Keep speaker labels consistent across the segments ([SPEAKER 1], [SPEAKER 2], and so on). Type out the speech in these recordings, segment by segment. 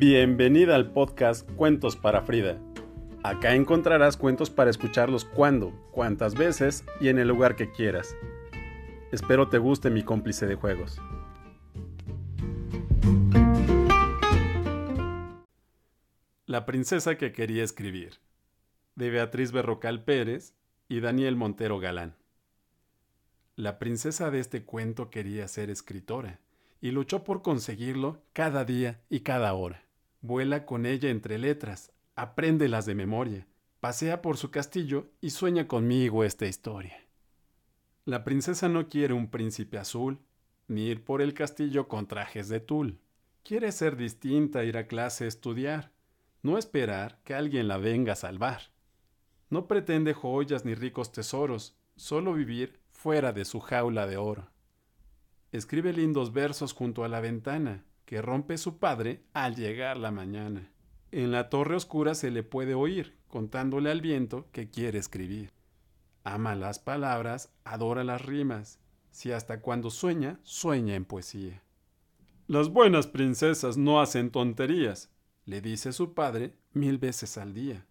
[SPEAKER 1] Bienvenida al podcast Cuentos para Frida. Acá encontrarás cuentos para escucharlos cuando, cuantas veces y en el lugar que quieras. Espero te guste mi cómplice de juegos. La princesa que quería escribir, de Beatriz Berrocal Pérez y Daniel Montero Galán. La princesa de este cuento quería ser escritora y luchó por conseguirlo cada día y cada hora. Vuela con ella entre letras, apréndelas de memoria, pasea por su castillo y sueña conmigo esta historia. La princesa no quiere un príncipe azul, ni ir por el castillo con trajes de tul. Quiere ser distinta, ir a clase, estudiar, no esperar que alguien la venga a salvar. No pretende joyas ni ricos tesoros, solo vivir fuera de su jaula de oro. Escribe lindos versos junto a la ventana que rompe su padre al llegar la mañana. En la torre oscura se le puede oír contándole al viento que quiere escribir. Ama las palabras, adora las rimas, si hasta cuando sueña, sueña en poesía. Las buenas princesas no hacen tonterías, le dice su padre mil veces al día.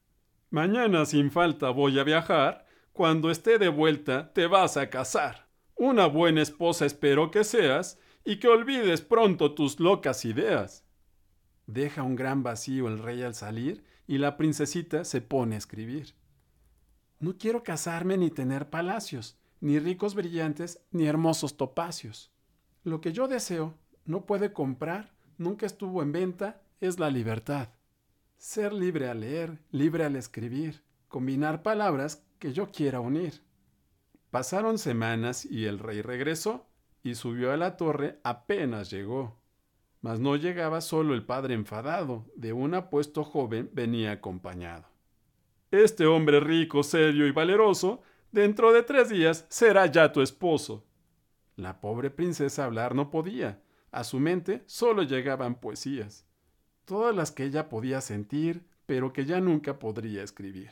[SPEAKER 1] Mañana sin falta voy a viajar, cuando esté de vuelta te vas a casar. Una buena esposa espero que seas y que olvides pronto tus locas ideas. Deja un gran vacío el rey al salir y la princesita se pone a escribir. No quiero casarme ni tener palacios, ni ricos brillantes, ni hermosos topacios. Lo que yo deseo, no puede comprar, nunca estuvo en venta, es la libertad. Ser libre al leer, libre al escribir, combinar palabras que yo quiera unir. Pasaron semanas y el rey regresó y subió a la torre apenas llegó. Mas no llegaba solo el padre enfadado, de un apuesto joven venía acompañado. Este hombre rico, serio y valeroso, dentro de tres días será ya tu esposo. La pobre princesa hablar no podía, a su mente solo llegaban poesías, todas las que ella podía sentir, pero que ya nunca podría escribir.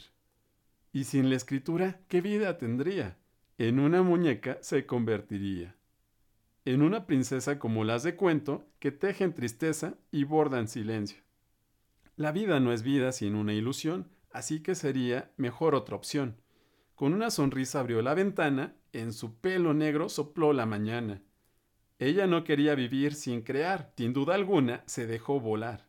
[SPEAKER 1] Y sin la escritura, ¿qué vida tendría? en una muñeca se convertiría. En una princesa como las de cuento, que tejen tristeza y bordan silencio. La vida no es vida sin una ilusión, así que sería mejor otra opción. Con una sonrisa abrió la ventana, en su pelo negro sopló la mañana. Ella no quería vivir sin crear, sin duda alguna se dejó volar.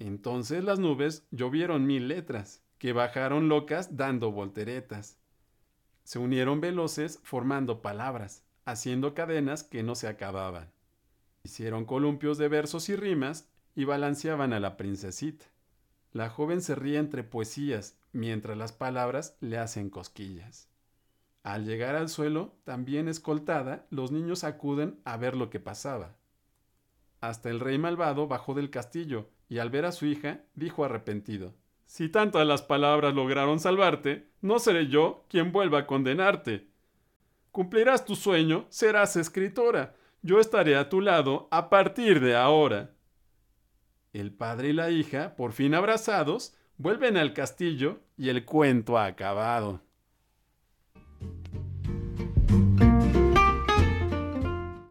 [SPEAKER 1] Entonces las nubes llovieron mil letras, que bajaron locas dando volteretas se unieron veloces formando palabras, haciendo cadenas que no se acababan. Hicieron columpios de versos y rimas y balanceaban a la princesita. La joven se ríe entre poesías, mientras las palabras le hacen cosquillas. Al llegar al suelo, también escoltada, los niños acuden a ver lo que pasaba. Hasta el rey malvado bajó del castillo y al ver a su hija dijo arrepentido si tantas las palabras lograron salvarte, no seré yo quien vuelva a condenarte. Cumplirás tu sueño, serás escritora. Yo estaré a tu lado a partir de ahora. El padre y la hija, por fin abrazados, vuelven al castillo y el cuento ha acabado.